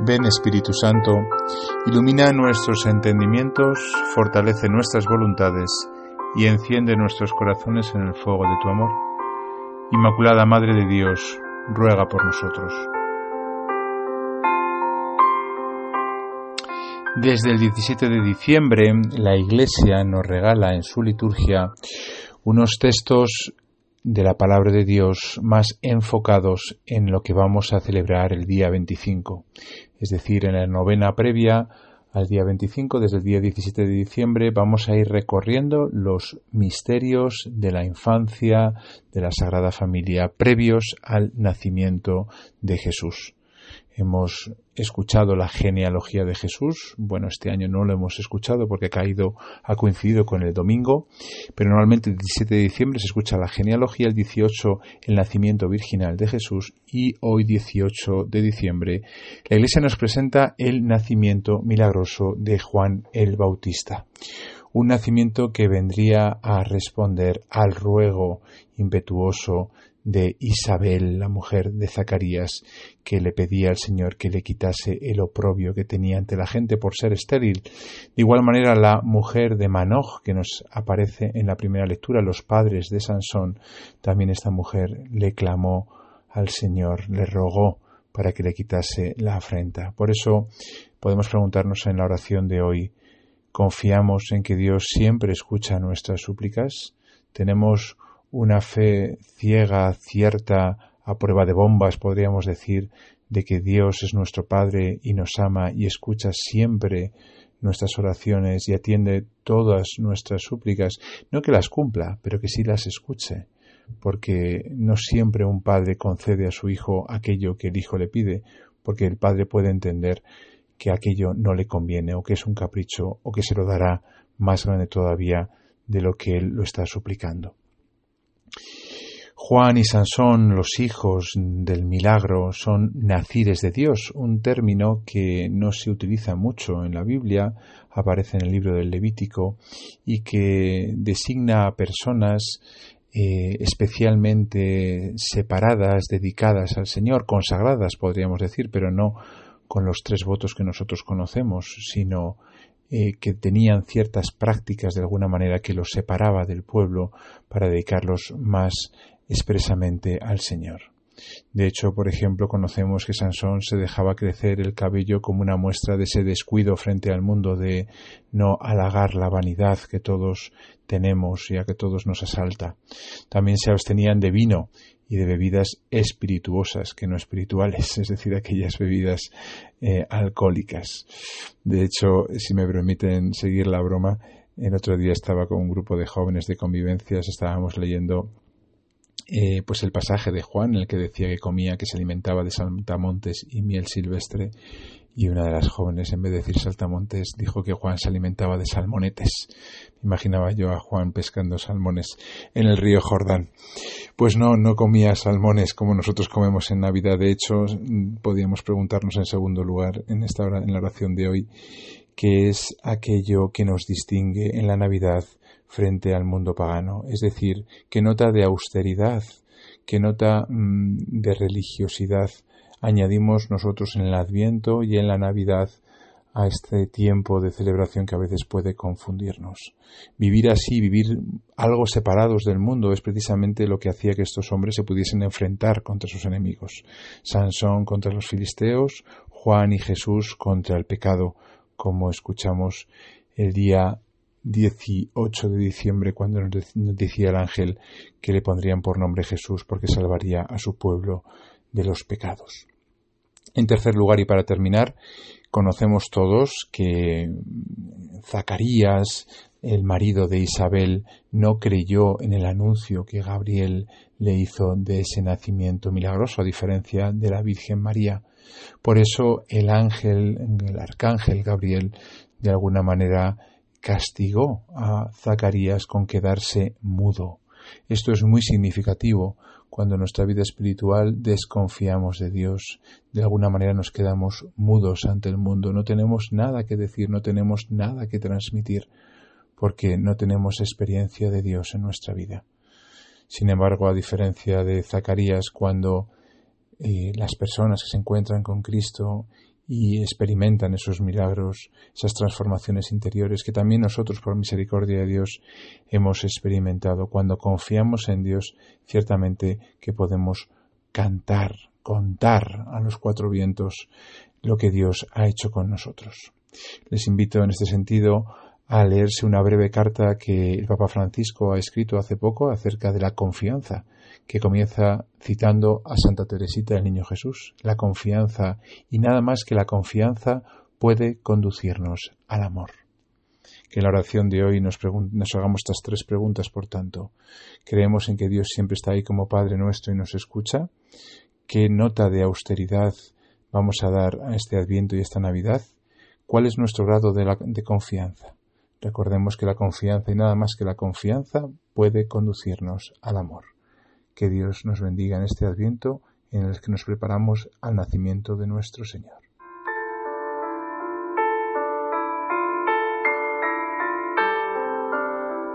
Ven Espíritu Santo, ilumina nuestros entendimientos, fortalece nuestras voluntades y enciende nuestros corazones en el fuego de tu amor. Inmaculada Madre de Dios, ruega por nosotros. Desde el 17 de diciembre, la Iglesia nos regala en su liturgia unos textos de la palabra de Dios más enfocados en lo que vamos a celebrar el día 25, es decir, en la novena previa al día 25, desde el día 17 de diciembre, vamos a ir recorriendo los misterios de la infancia de la Sagrada Familia previos al nacimiento de Jesús. Hemos escuchado la genealogía de Jesús. Bueno, este año no lo hemos escuchado porque ha caído, ha coincidido con el domingo, pero normalmente el 17 de diciembre se escucha la genealogía, el 18 el nacimiento virginal de Jesús y hoy 18 de diciembre la Iglesia nos presenta el nacimiento milagroso de Juan el Bautista un nacimiento que vendría a responder al ruego impetuoso de Isabel, la mujer de Zacarías, que le pedía al Señor que le quitase el oprobio que tenía ante la gente por ser estéril. De igual manera, la mujer de Manoj, que nos aparece en la primera lectura, los padres de Sansón, también esta mujer le clamó al Señor, le rogó para que le quitase la afrenta. Por eso podemos preguntarnos en la oración de hoy, ¿confiamos en que Dios siempre escucha nuestras súplicas? ¿Tenemos una fe ciega, cierta, a prueba de bombas, podríamos decir, de que Dios es nuestro Padre y nos ama y escucha siempre nuestras oraciones y atiende todas nuestras súplicas, no que las cumpla, pero que sí las escuche, porque no siempre un padre concede a su hijo aquello que el hijo le pide, porque el padre puede entender que aquello no le conviene o que es un capricho o que se lo dará más grande todavía de lo que él lo está suplicando. Juan y Sansón, los hijos del milagro, son nacires de Dios, un término que no se utiliza mucho en la Biblia, aparece en el libro del Levítico y que designa a personas eh, especialmente separadas, dedicadas al Señor, consagradas, podríamos decir, pero no con los tres votos que nosotros conocemos, sino eh, que tenían ciertas prácticas de alguna manera que los separaba del pueblo para dedicarlos más expresamente al Señor. De hecho, por ejemplo, conocemos que Sansón se dejaba crecer el cabello como una muestra de ese descuido frente al mundo, de no halagar la vanidad que todos tenemos y a que todos nos asalta. También se abstenían de vino y de bebidas espirituosas, que no espirituales, es decir, aquellas bebidas eh, alcohólicas. De hecho, si me permiten seguir la broma, el otro día estaba con un grupo de jóvenes de convivencias, estábamos leyendo eh, pues el pasaje de Juan en el que decía que comía, que se alimentaba de saltamontes y miel silvestre, y una de las jóvenes, en vez de decir saltamontes, dijo que Juan se alimentaba de salmonetes. Imaginaba yo a Juan pescando salmones en el río Jordán. Pues no, no comía salmones como nosotros comemos en Navidad. De hecho, podíamos preguntarnos en segundo lugar en esta hora, en la oración de hoy, qué es aquello que nos distingue en la Navidad frente al mundo pagano, es decir, qué nota de austeridad, qué nota mm, de religiosidad añadimos nosotros en el Adviento y en la Navidad a este tiempo de celebración que a veces puede confundirnos. Vivir así, vivir algo separados del mundo, es precisamente lo que hacía que estos hombres se pudiesen enfrentar contra sus enemigos. Sansón contra los filisteos, Juan y Jesús contra el pecado, como escuchamos el día 18 de diciembre cuando nos decía el ángel que le pondrían por nombre Jesús porque salvaría a su pueblo de los pecados. En tercer lugar y para terminar, conocemos todos que Zacarías, el marido de Isabel, no creyó en el anuncio que Gabriel le hizo de ese nacimiento milagroso, a diferencia de la Virgen María. Por eso el ángel, el arcángel Gabriel, de alguna manera castigó a Zacarías con quedarse mudo. Esto es muy significativo. Cuando en nuestra vida espiritual desconfiamos de Dios, de alguna manera nos quedamos mudos ante el mundo, no tenemos nada que decir, no tenemos nada que transmitir, porque no tenemos experiencia de Dios en nuestra vida. Sin embargo, a diferencia de Zacarías, cuando eh, las personas que se encuentran con Cristo y experimentan esos milagros, esas transformaciones interiores que también nosotros, por misericordia de Dios, hemos experimentado. Cuando confiamos en Dios, ciertamente que podemos cantar, contar a los cuatro vientos lo que Dios ha hecho con nosotros. Les invito en este sentido a leerse una breve carta que el Papa Francisco ha escrito hace poco acerca de la confianza, que comienza citando a Santa Teresita del Niño Jesús. La confianza, y nada más que la confianza, puede conducirnos al amor. Que en la oración de hoy nos, nos hagamos estas tres preguntas, por tanto. ¿Creemos en que Dios siempre está ahí como Padre nuestro y nos escucha? ¿Qué nota de austeridad vamos a dar a este Adviento y esta Navidad? ¿Cuál es nuestro grado de, de confianza? Recordemos que la confianza y nada más que la confianza puede conducirnos al amor. Que Dios nos bendiga en este adviento en el que nos preparamos al nacimiento de nuestro Señor.